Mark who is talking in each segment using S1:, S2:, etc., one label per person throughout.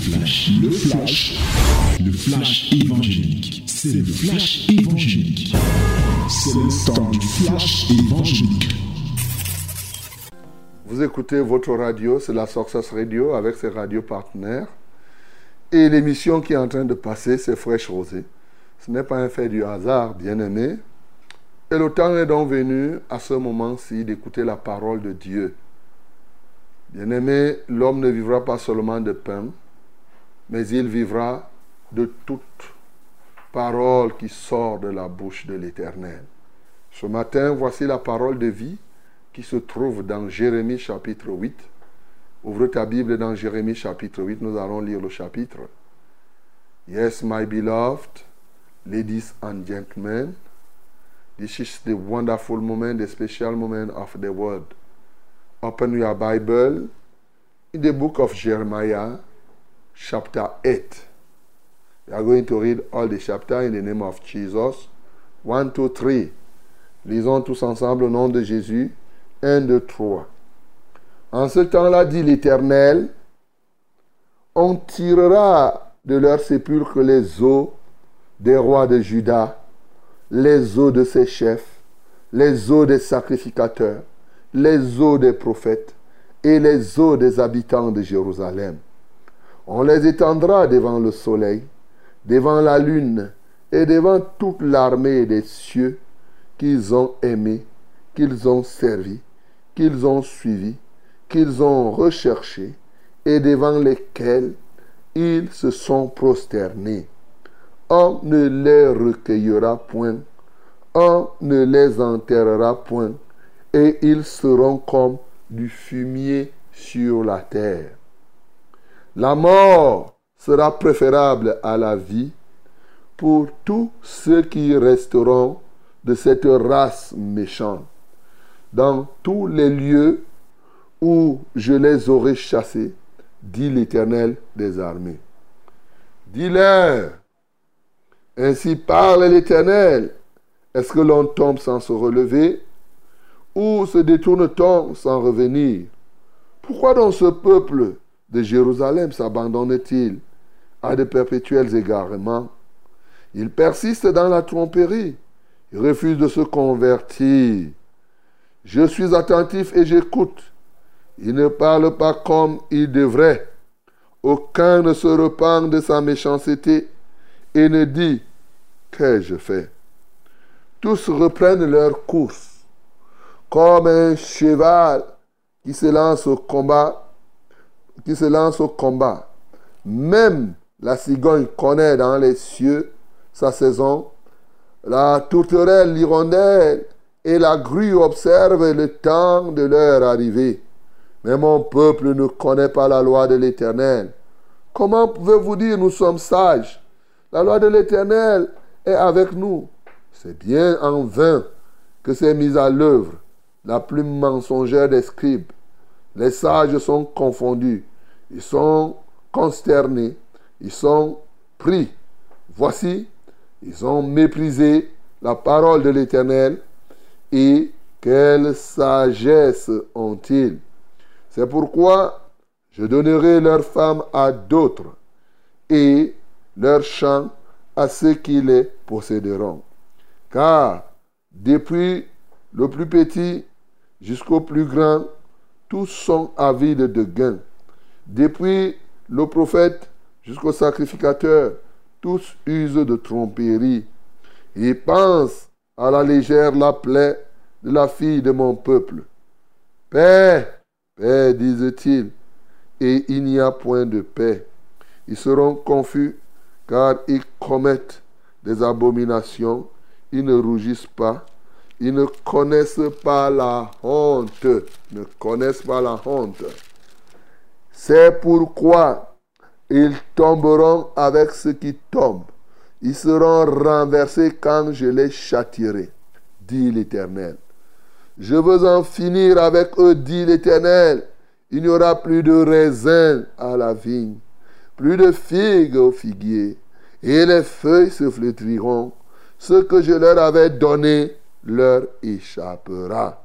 S1: flash, le flash, le flash évangélique. C'est le flash évangélique. C'est le temps du flash évangélique.
S2: Vous écoutez votre radio, c'est la Success Radio avec ses radios partenaires. Et l'émission qui est en train de passer, c'est Fraîche Rosée. Ce n'est pas un fait du hasard, bien aimé. Et le temps est donc venu à ce moment-ci d'écouter la parole de Dieu. Bien-aimé, l'homme ne vivra pas seulement de pain, mais il vivra de toute parole qui sort de la bouche de l'Éternel. Ce matin, voici la parole de vie qui se trouve dans Jérémie chapitre 8. Ouvre ta Bible dans Jérémie chapitre 8, nous allons lire le chapitre. Yes, my beloved, ladies and gentlemen, this is the wonderful moment, the special moment of the word. Open your Bible in the book of Jeremiah, chapter 8. We are going to read all the chapter in the name of Jesus. 1, 2, 3. Lisons tous ensemble au nom de Jésus. 1, 2, 3. En ce temps-là, dit l'Éternel, on tirera de leur sépulcre les eaux des rois de Juda, les eaux de ses chefs, les eaux des sacrificateurs les eaux des prophètes et les eaux des habitants de Jérusalem. On les étendra devant le soleil, devant la lune et devant toute l'armée des cieux qu'ils ont aimés, qu'ils ont servi, qu'ils ont suivi, qu'ils ont recherché et devant lesquels ils se sont prosternés. On ne les recueillera point, on ne les enterrera point et ils seront comme du fumier sur la terre. La mort sera préférable à la vie pour tous ceux qui resteront de cette race méchante. Dans tous les lieux où je les aurai chassés, dit l'Éternel des armées. Dis-leur, ainsi parle l'Éternel, est-ce que l'on tombe sans se relever où se détourne-t-on sans revenir? Pourquoi donc ce peuple de Jérusalem s'abandonne-t-il à de perpétuels égarements? Il persiste dans la tromperie. Il refuse de se convertir. Je suis attentif et j'écoute. Il ne parle pas comme il devrait. Aucun ne se repent de sa méchanceté et ne dit Qu'ai-je fait? Tous reprennent leur course comme un cheval qui se lance au combat, qui se lance au combat. Même la cigogne connaît dans les cieux sa saison. La tourterelle, l'hirondelle et la grue observent le temps de leur arrivée. Mais mon peuple ne connaît pas la loi de l'Éternel. Comment pouvez-vous dire nous sommes sages? La loi de l'Éternel est avec nous. C'est bien en vain que c'est mis à l'œuvre la plume mensongère des scribes. Les sages sont confondus, ils sont consternés, ils sont pris. Voici, ils ont méprisé la parole de l'Éternel et quelle sagesse ont-ils? C'est pourquoi je donnerai leurs femmes à d'autres et leurs champs à ceux qui les posséderont. Car depuis le plus petit jusqu'au plus grand, tous sont avides de gain. Depuis le prophète jusqu'au sacrificateur, tous usent de tromperie. Ils pensent à la légère la plaie de la fille de mon peuple. Paix, paix, disent-ils, et il n'y a point de paix. Ils seront confus car ils commettent des abominations, ils ne rougissent pas, ils ne connaissent pas la honte. Ne connaissent pas la honte. C'est pourquoi ils tomberont avec ceux qui tombent. Ils seront renversés quand je les châtierai, dit l'Éternel. Je veux en finir avec eux, dit l'Éternel. Il n'y aura plus de raisins à la vigne, plus de figues au figuier, et les feuilles se flétriront. Ce que je leur avais donné leur échappera.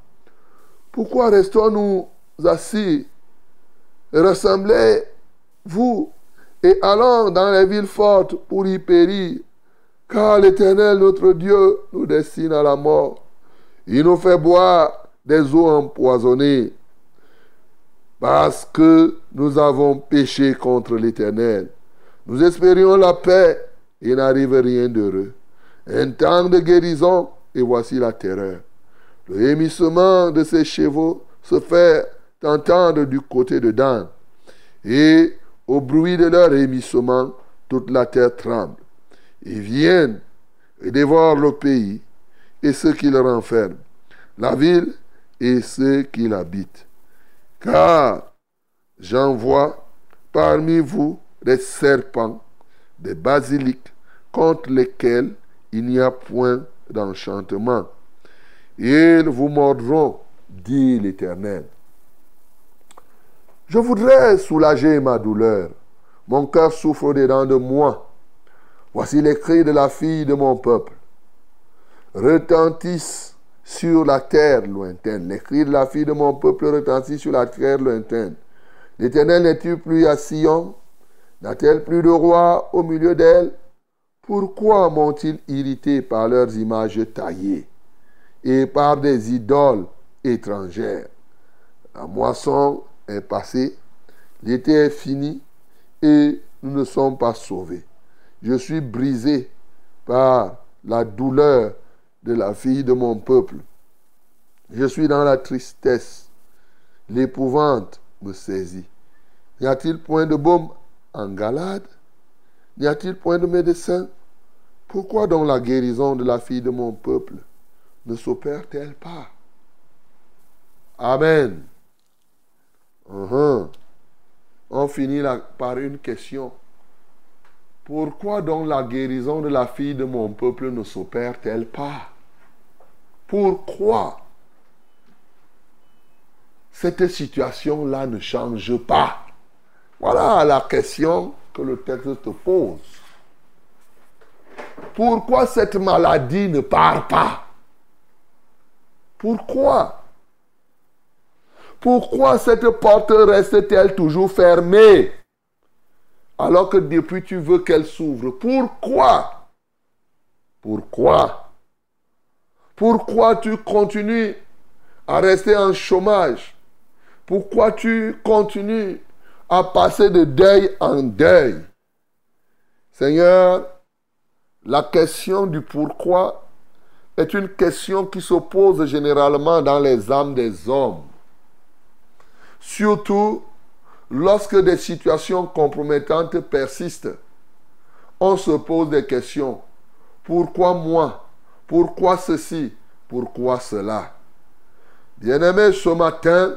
S2: Pourquoi restons-nous assis Ressemblez-vous et allant dans les villes fortes pour y périr. Car l'Éternel, notre Dieu, nous destine à la mort. Il nous fait boire des eaux empoisonnées parce que nous avons péché contre l'Éternel. Nous espérions la paix et n'arrive rien d'heureux. Un temps de guérison et voici la terreur. Le hémissement de ces chevaux se fait entendre du côté de Dan. Et au bruit de leur hémissement, toute la terre tremble. Ils viennent et dévorent le pays et ceux qui le renferment, la ville et ceux qui l'habitent. Car j'envoie parmi vous des serpents, des basiliques, contre lesquels il n'y a point d'enchantement. Ils vous mordront, dit l'Éternel. Je voudrais soulager ma douleur. Mon cœur souffre dedans de moi. Voici les cris de la fille de mon peuple. Retentissent sur la terre lointaine. Les cris de la fille de mon peuple retentissent sur la terre lointaine. L'Éternel n'est-il plus à Sion? N'a-t-elle plus de roi au milieu d'elle? Pourquoi m'ont-ils irrité par leurs images taillées et par des idoles étrangères? La moisson est passée, l'été est fini et nous ne sommes pas sauvés. Je suis brisé par la douleur de la fille de mon peuple. Je suis dans la tristesse. L'épouvante me saisit. N'y a-t-il point de baume en Galade? N'y a-t-il point de médecin? Pourquoi donc la guérison de la fille de mon peuple ne s'opère-t-elle pas? Amen. Uh-huh. On finit par une question. Pourquoi donc la guérison de la fille de mon peuple ne s'opère-t-elle pas? Pourquoi cette situation-là ne change pas? Voilà la question que le texte te pose. Pourquoi cette maladie ne part pas? Pourquoi Pourquoi cette porte reste-t-elle toujours fermée? Alors que depuis tu veux qu'elle s'ouvre. Pourquoi? Pourquoi? Pourquoi tu continues à rester en chômage? Pourquoi tu continues à passer de deuil en deuil? Seigneur, la question du pourquoi est une question qui s'oppose généralement dans les âmes des hommes. Surtout Lorsque des situations compromettantes persistent, on se pose des questions. Pourquoi moi? Pourquoi ceci? Pourquoi cela? Bien-aimé, ce matin,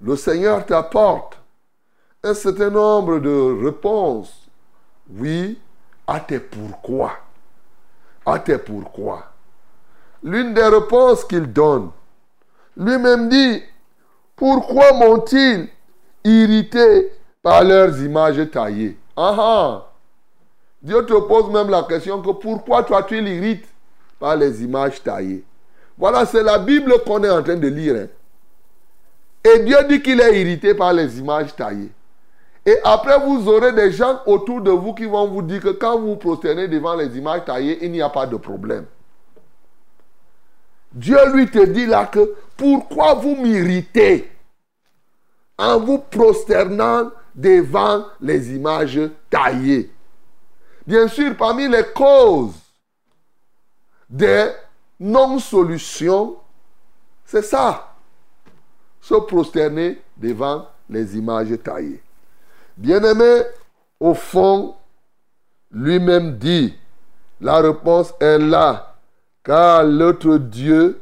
S2: le Seigneur t'apporte un certain nombre de réponses. Oui, à tes pourquoi. À tes pourquoi. L'une des réponses qu'il donne, lui-même dit, pourquoi m'ont-ils irrités par leurs images taillées? Ah, ah Dieu te pose même la question que pourquoi toi tu l'irrites par les images taillées? Voilà, c'est la Bible qu'on est en train de lire. Hein. Et Dieu dit qu'il est irrité par les images taillées. Et après, vous aurez des gens autour de vous qui vont vous dire que quand vous vous prosternez devant les images taillées, il n'y a pas de problème. Dieu lui te dit là que pourquoi vous m'irritez en vous prosternant devant les images taillées? Bien sûr, parmi les causes des non-solutions, c'est ça. Se prosterner devant les images taillées. Bien-aimé, au fond, lui-même dit, la réponse est là, car l'autre Dieu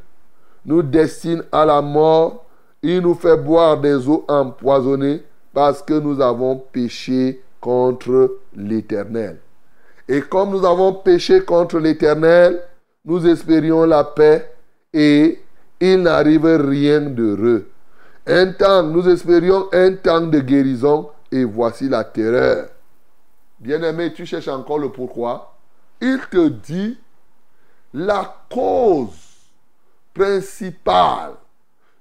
S2: nous destine à la mort il nous fait boire des eaux empoisonnées parce que nous avons péché contre l'Éternel. Et comme nous avons péché contre l'Éternel, nous espérions la paix et il n'arrive rien d'heureux. Un temps, nous espérions un temps de guérison et voici la terreur. Bien-aimé, tu cherches encore le pourquoi. Il te dit la cause principale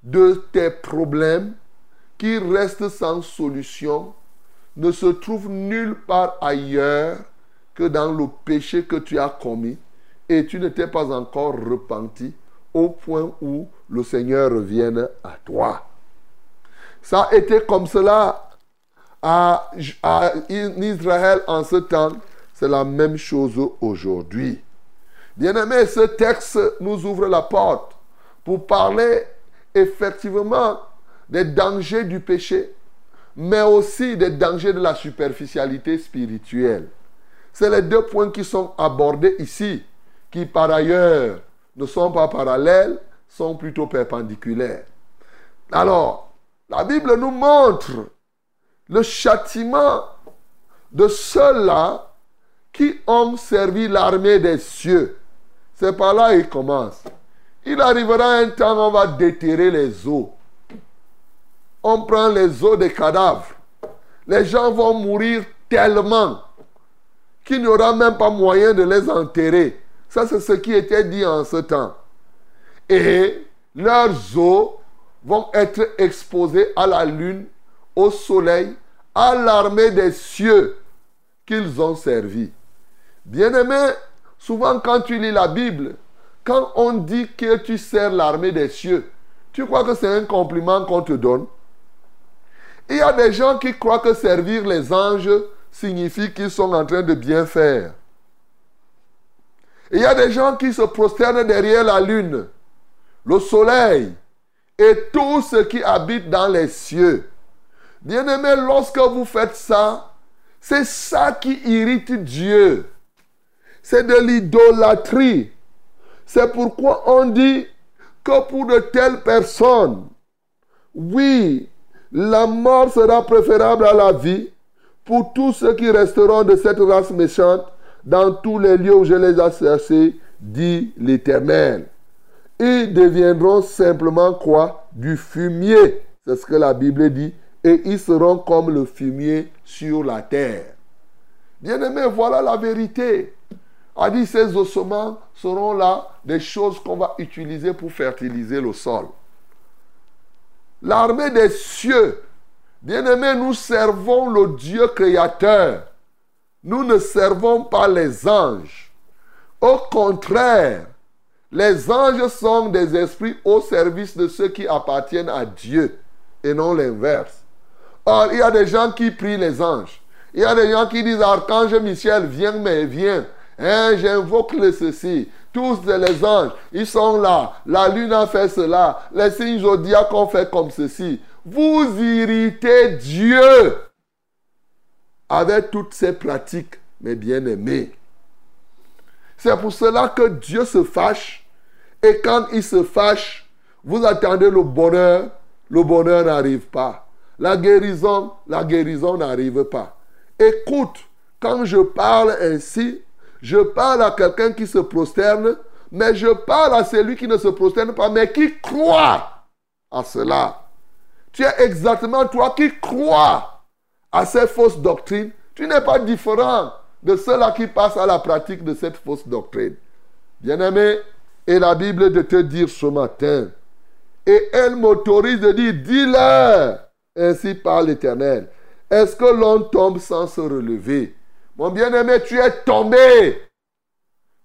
S2: de tes problèmes qui restent sans solution ne se trouve nulle part ailleurs que dans le péché que tu as commis et tu ne t'es pas encore repenti au point où le Seigneur revienne à toi. Ça a été comme cela à, Israël en ce temps. C'est la même chose aujourd'hui. Bien-aimé, ce texte nous ouvre la porte pour parler effectivement des dangers du péché, mais aussi des dangers de la superficialité spirituelle. C'est les deux points qui sont abordés ici, qui par ailleurs ne sont pas parallèles, sont plutôt perpendiculaires. Alors, la Bible nous montre le châtiment de ceux-là qui ont servi l'armée des cieux. C'est par là qu'il commence. Il arrivera un temps où on va déterrer les eaux. On prend les os des cadavres. Les gens vont mourir tellement qu'il n'y aura même pas moyen de les enterrer. Ça, c'est ce qui était dit en ce temps. Et leurs os vont être exposés à la lune, au soleil, à l'armée des cieux qu'ils ont servi. Bien-aimé, souvent quand tu lis la Bible, quand on dit que tu sers l'armée des cieux, tu crois que c'est un compliment qu'on te donne? Il y a des gens qui croient que servir les anges signifie qu'ils sont en train de bien faire. Il y a des gens qui se prosternent derrière la lune, le soleil et tout ce qui habite dans les cieux. Bien-aimé, lorsque vous faites ça, c'est ça qui irrite Dieu. C'est de l'idolâtrie. C'est pourquoi on dit que pour de telles personnes, oui, la mort sera préférable à la vie pour tous ceux qui resteront de cette race méchante dans tous les lieux où je les ai cherchés, dit l'Éternel. Ils deviendront simplement quoi? Du fumier. C'est ce que la Bible dit. Et ils seront comme le fumier sur la terre. Bien-aimés, voilà la vérité a dit ces ossements seront là des choses qu'on va utiliser pour fertiliser le sol. L'armée des cieux, bien-aimés, nous servons le Dieu créateur. Nous ne servons pas les anges. Au contraire, les anges sont des esprits au service de ceux qui appartiennent à Dieu et non l'inverse. Or, il y a des gens qui prient les anges. Il y a des gens qui disent, Archange Michel, viens, mais viens. Hein, j'invoque ceci. Tous les anges, ils sont là. La lune a fait cela. Les signes zodiaques ont fait comme ceci. Vous irritez Dieu avec toutes ces pratiques, mes bien-aimés. C'est pour cela que Dieu se fâche. Et quand il se fâche, vous attendez le bonheur. Le bonheur n'arrive pas. La guérison, la guérison n'arrive pas. Écoute, quand je parle ainsi, je parle à quelqu'un qui se prosterne, mais je parle à celui qui ne se prosterne pas, mais qui croit à cela. Tu es exactement toi qui crois à ces fausses doctrines. Tu n'es pas différent de ceux-là qui passent à la pratique de cette fausse doctrine. Bien-aimé, et la Bible de te dire ce matin, et elle m'autorise de dire, dis-leur, ainsi par l'Éternel, est-ce que l'on tombe sans se relever? Mon bien-aimé, tu es tombé.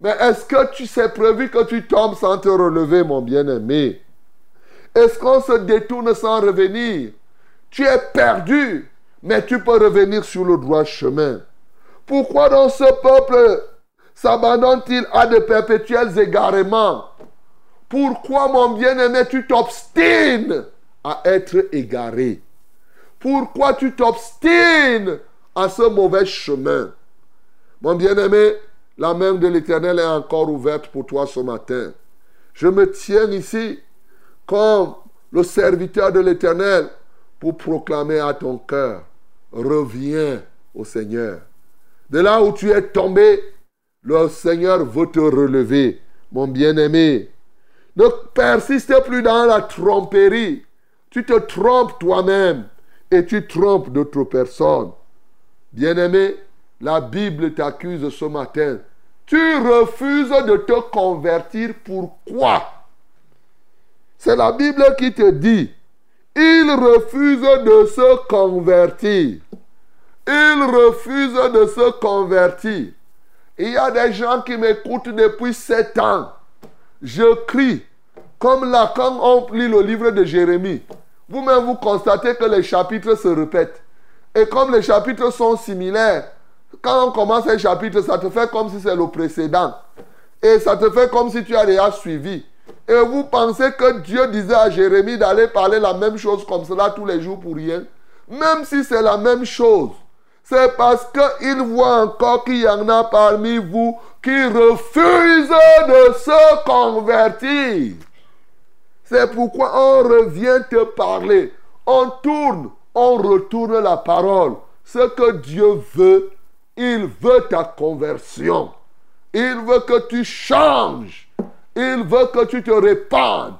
S2: Mais est-ce que tu sais prévu que tu tombes sans te relever, mon bien-aimé? Est-ce qu'on se détourne sans revenir? Tu es perdu, mais tu peux revenir sur le droit chemin. Pourquoi dans ce peuple s'abandonne-t-il à de perpétuels égarements? Pourquoi, mon bien-aimé, tu t'obstines à être égaré? Pourquoi tu t'obstines à ce mauvais chemin? Mon bien-aimé, la main de l'Éternel est encore ouverte pour toi ce matin. Je me tiens ici comme le serviteur de l'Éternel pour proclamer à ton cœur, reviens au Seigneur. De là où tu es tombé, le Seigneur veut te relever, mon bien-aimé. Ne persiste plus dans la tromperie. Tu te trompes toi-même et tu trompes d'autres personnes. Bien-aimé, la Bible t'accuse ce matin. Tu refuses de te convertir. Pourquoi? C'est la Bible qui te dit. Il refuse de se convertir. Ils refusent de se convertir. Il y a des gens qui m'écoutent depuis sept ans. Je crie. Comme là, on lit le livre de Jérémie, vous-même vous constatez que les chapitres se répètent. Et comme les chapitres sont similaires, quand on commence un chapitre, ça te fait comme si c'est le précédent. Et ça te fait comme si tu as déjà suivi. Et vous pensez que Dieu disait à Jérémie d'aller parler la même chose comme cela tous les jours pour rien? Même si c'est la même chose. C'est parce qu'il voit encore qu'il y en a parmi vous qui refusent de se convertir. C'est pourquoi on revient te parler. On tourne, on retourne la parole. Ce que Dieu veut, il veut ta conversion. Il veut que tu changes. Il veut que tu te répandes.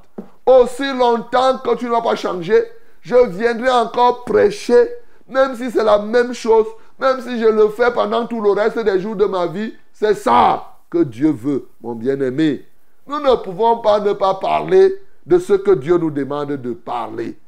S2: Aussi longtemps que tu n'as pas changé, je viendrai encore prêcher, même si c'est la même chose, même si je le fais pendant tout le reste des jours de ma vie. C'est ça que Dieu veut, mon bien-aimé. Nous ne pouvons pas ne pas parler de ce que Dieu nous demande de parler.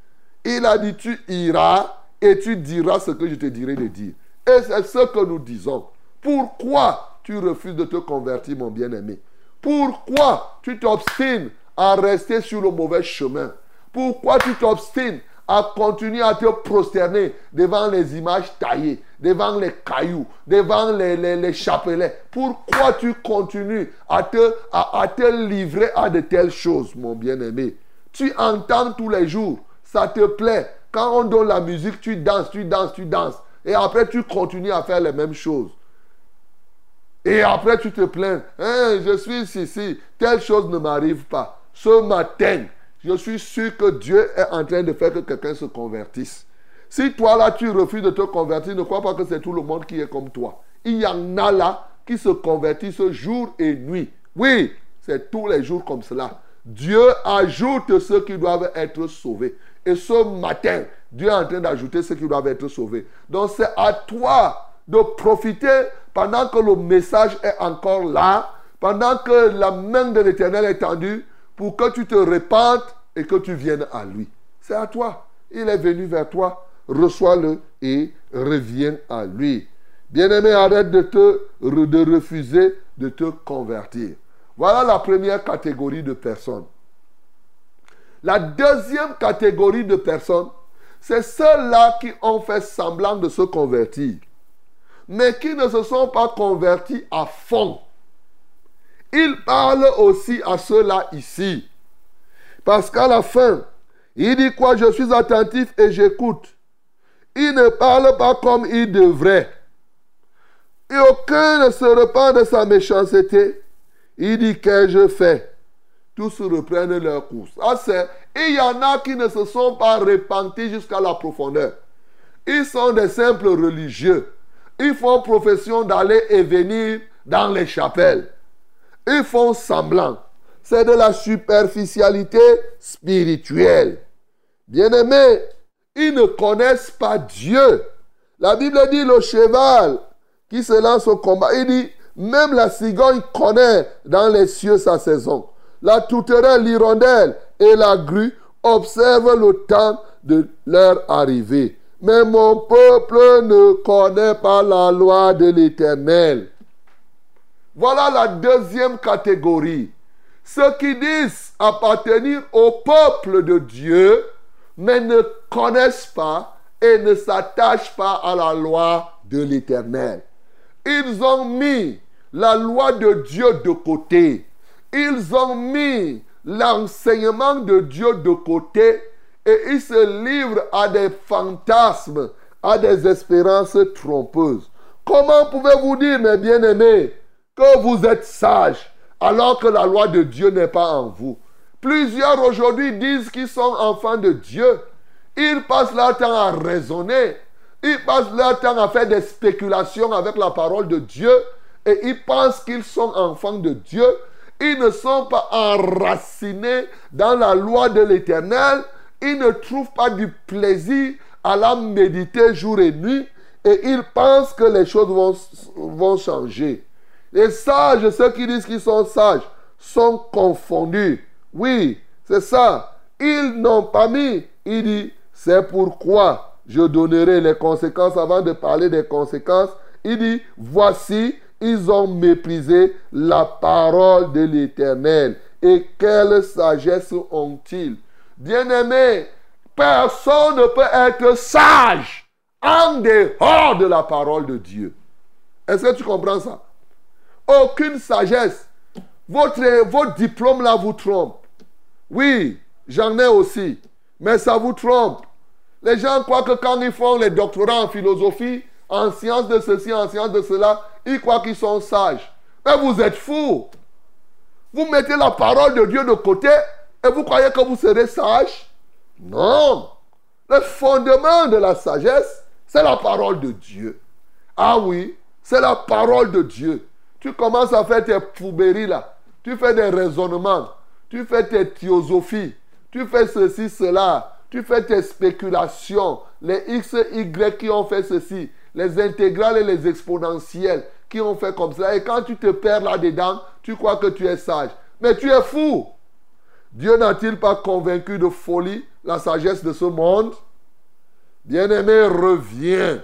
S2: Il a dit, tu iras et tu diras ce que je te dirai de dire. Et c'est ce que nous disons. Pourquoi tu refuses de te convertir, mon bien-aimé? Pourquoi tu t'obstines à rester sur le mauvais chemin? Pourquoi tu t'obstines à continuer à te prosterner devant les images taillées, devant les cailloux, devant les, les, chapelets? Pourquoi tu continues à te, à, te livrer à de telles choses, mon bien-aimé? Tu entends tous les jours, ça te plaît. Quand on donne la musique, tu danses, tu danses, tu danses. Et après, tu continues à faire les mêmes choses. Et après, tu te plains. Hein, je suis ici, telle chose ne m'arrive pas. Ce matin, je suis sûr que Dieu est en train de faire que quelqu'un se convertisse. Si toi là, tu refuses de te convertir, ne crois pas que c'est tout le monde qui est comme toi. Il y en a là qui se convertissent jour et nuit. Oui, c'est tous les jours comme cela. Dieu ajoute ceux qui doivent être sauvés. Et ce matin, Dieu est en train d'ajouter ceux qui doivent être sauvés. Donc c'est à toi de profiter pendant que le message est encore là, pendant que la main de l'Éternel est tendue, pour que tu te répandes et que tu viennes à lui. C'est à toi. Il est venu vers toi. Reçois-le et reviens à lui. Bien-aimé, arrête de te de refuser de te convertir. Voilà la première catégorie de personnes. La deuxième catégorie de personnes, c'est ceux-là qui ont fait semblant de se convertir, mais qui ne se sont pas convertis à fond. Il parle aussi à ceux-là ici. Parce qu'à la fin, il dit quoi? Je suis attentif et j'écoute. Il ne parle pas comme il devrait. Et aucun ne se repent de sa méchanceté. Il dit qu'ai-je fait? Tous reprennent leur course. Ah, et il y en a qui ne se sont pas repentis jusqu'à la profondeur. Ils sont des simples religieux. Ils font profession d'aller et venir dans les chapelles. Ils font semblant. C'est de la superficialité spirituelle. Bien-aimés, ils ne connaissent pas Dieu. La Bible dit le cheval qui se lance au combat. Il dit, même la cigogne connaît dans les cieux sa saison. La touterelle, l'hirondelle et la grue observent le temps de leur arrivée. Mais mon peuple ne connaît pas la loi de l'Éternel. Voilà la deuxième catégorie. Ceux qui disent appartenir au peuple de Dieu, mais ne connaissent pas et ne s'attachent pas à la loi de l'Éternel. Ils ont mis la loi de Dieu de côté. Ils ont mis l'enseignement de Dieu de côté et ils se livrent à des fantasmes, à des espérances trompeuses. Comment pouvez-vous dire, mes bien-aimés, que vous êtes sages alors que la loi de Dieu n'est pas en vous? Plusieurs aujourd'hui disent qu'ils sont enfants de Dieu. Ils passent leur temps à raisonner. Ils passent leur temps à faire des spéculations avec la parole de Dieu. Et ils pensent qu'ils sont enfants de Dieu. Ils ne sont pas enracinés dans la loi de l'Éternel. Ils ne trouvent pas du plaisir à la méditer jour et nuit. Et ils pensent que les choses vont, vont changer. Les sages, ceux qui disent qu'ils sont sages, sont confondus. Oui, c'est ça. Ils n'ont pas mis. Il dit, c'est pourquoi je donnerai les conséquences avant de parler des conséquences. Il dit, voici, ils ont méprisé la parole de l'Éternel. Et quelle sagesse ont-ils? Bien-aimés, personne ne peut être sage en dehors de la parole de Dieu. Est-ce que tu comprends ça? Aucune sagesse. Votre, votre diplôme là vous trompe. Oui, j'en ai aussi. Mais ça vous trompe. Les gens croient que quand ils font les doctorats en philosophie, en sciences de ceci, en sciences de cela, ils croient qu'ils sont sages. Mais vous êtes fous. Vous mettez la parole de Dieu de côté et vous croyez que vous serez sage Non. Le fondement de la sagesse, c'est la parole de Dieu. Ah oui, c'est la parole de Dieu. Tu commences à faire tes poubéries là. Tu fais des raisonnements. Tu fais tes théosophies. Tu fais ceci, cela. Tu fais tes spéculations. Les X, Y qui ont fait ceci. Les intégrales et les exponentielles qui ont fait comme ça. Et quand tu te perds là-dedans, tu crois que tu es sage. Mais tu es fou. Dieu n'a-t-il pas convaincu de folie la sagesse de ce monde? Bien-aimé, reviens.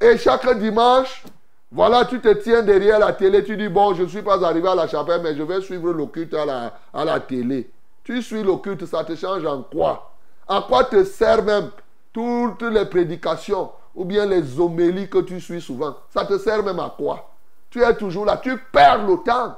S2: Et chaque dimanche, voilà, tu te tiens derrière la télé, tu dis, bon, je ne suis pas arrivé à la chapelle, mais je vais suivre le culte à la, à la télé. Tu suis le culte, ça te change en quoi? En quoi te sert même toutes les prédications? Ou bien les homélies que tu suis souvent Ça te sert même à quoi? Tu es toujours là, tu perds le temps.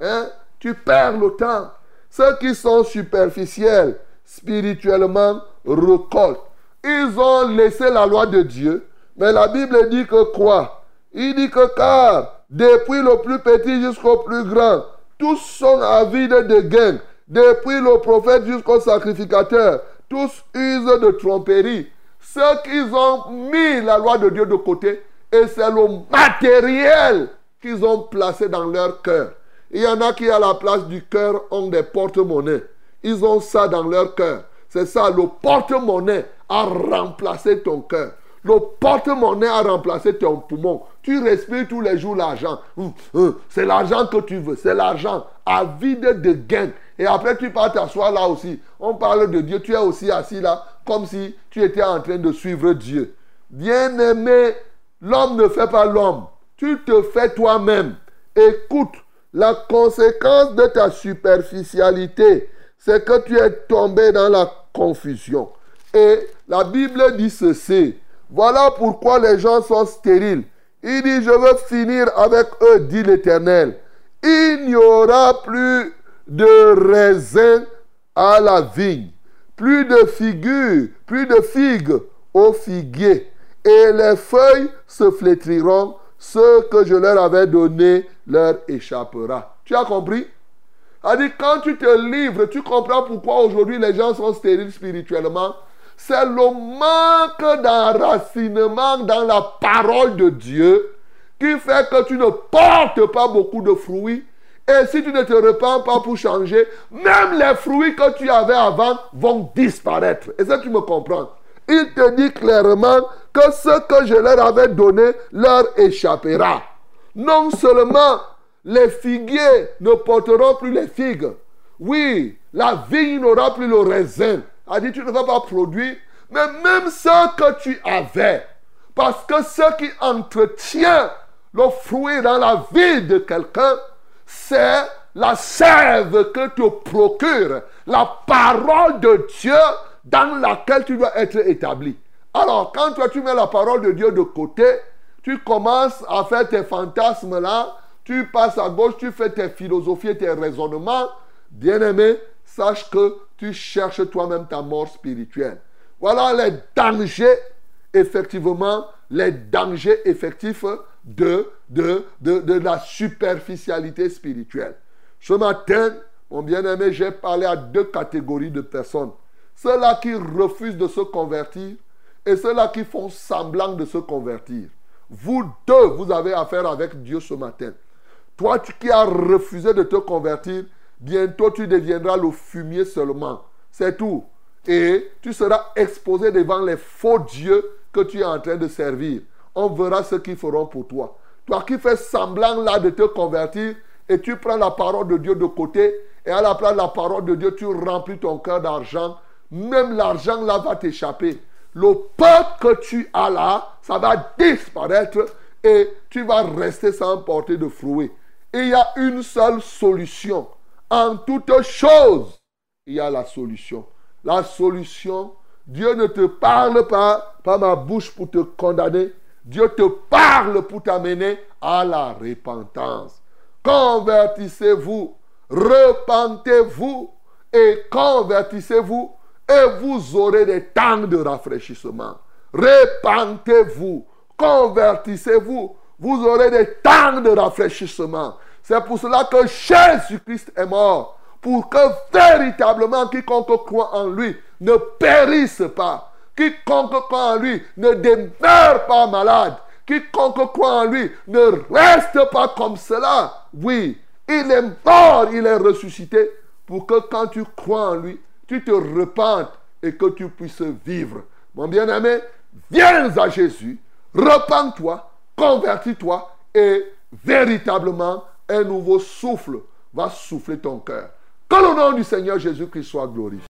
S2: Hein? Tu perds le temps. Ceux qui sont superficiels, spirituellement, récoltent. Ils ont laissé la loi de Dieu. Mais la Bible dit que quoi? Il dit que car, depuis le plus petit jusqu'au plus grand, tous sont avides de gain. Depuis le prophète jusqu'au sacrificateur, tous usent de tromperie. Ceux qui ont mis la loi de Dieu de côté, et c'est le matériel qu'ils ont placé dans leur cœur. Il y en a qui, à la place du cœur, ont des porte-monnaies. Ils ont ça dans leur cœur. C'est ça, le porte-monnaie a remplacé ton cœur. Le porte-monnaie a remplacé ton poumon. Tu respires tous les jours l'argent. Hum, hum, c'est l'argent que tu veux. C'est l'argent avide de gain. Et après, tu pars t'asseoir là aussi. On parle de Dieu. Tu es aussi assis là, comme si tu étais en train de suivre Dieu. Bien-aimé, l'homme ne fait pas l'homme. Tu te fais toi-même. Écoute, la conséquence de ta superficialité, c'est que tu es tombé dans la confusion. Et la Bible dit ceci. Voilà pourquoi les gens sont stériles. Il dit, je veux finir avec eux, dit l'Éternel. Il n'y aura plus de raisins à la vigne, plus de figues, plus de figues au figuier. Et les feuilles se flétriront ce que je leur avais donné leur échappera. Tu as compris? Dit, quand tu te livres, tu comprends pourquoi aujourd'hui les gens sont stériles spirituellement. C'est le manque d'enracinement dans la parole de Dieu qui fait que tu ne portes pas beaucoup de fruits. Et si tu ne te repens pas pour changer, même les fruits que tu avais avant vont disparaître. Et ça, tu me comprends. Il te dit clairement que ce que je leur avais donné leur échappera. Non seulement les figuiers ne porteront plus les figues. Oui, la vigne n'aura plus le raisin. A dit, tu ne vas pas produire. Mais même ce que tu avais, parce que ce qui entretient le fruit dans la vie de quelqu'un, c'est la sève que te procure la parole de Dieu dans laquelle tu dois être établi. Alors, quand toi tu mets la parole de Dieu de côté, tu commences à faire tes fantasmes là, tu passes à gauche, tu fais tes philosophies, tes raisonnements. Bien-aimé, sache que tu cherches toi-même ta mort spirituelle. Voilà les dangers, effectivement, les dangers effectifs de, de, de, de la superficialité spirituelle. Ce matin, mon bien-aimé, j'ai parlé à deux catégories de personnes. Ceux-là qui refusent de se convertir et ceux-là qui font semblant de se convertir. Vous deux, vous avez affaire avec Dieu ce matin. Toi qui as refusé de te convertir, bientôt tu deviendras le fumier seulement. C'est tout. Et tu seras exposé devant les faux dieux que tu es en train de servir. On verra ce qu'ils feront pour toi. Toi qui fais semblant là de te convertir et tu prends la parole de Dieu de côté et à la place de la parole de Dieu, tu remplis ton cœur d'argent. Même l'argent là va t'échapper. le peuple que tu as là, ça va disparaître et tu vas rester sans porter de fruits. il y a une seule solution. En toutes choses, il y a la solution. La solution, Dieu ne te parle pas par ma bouche pour te condamner. Dieu te parle pour t'amener à la repentance. Convertissez-vous, repentez-vous et convertissez-vous et vous aurez des temps de rafraîchissement. Repentez-vous, convertissez-vous, vous aurez des temps de rafraîchissement. C'est pour cela que Jésus-Christ est mort, pour que véritablement quiconque croit en lui ne périsse pas. Quiconque croit en lui ne demeure pas malade. Quiconque croit en lui ne reste pas comme cela. Oui, il est mort, il est ressuscité pour que quand tu crois en lui, tu te repentes et que tu puisses vivre. Mon bien-aimé, viens à Jésus, repens-toi, convertis-toi et véritablement un nouveau souffle va souffler ton cœur. Que le nom du Seigneur Jésus-Christ soit glorifié.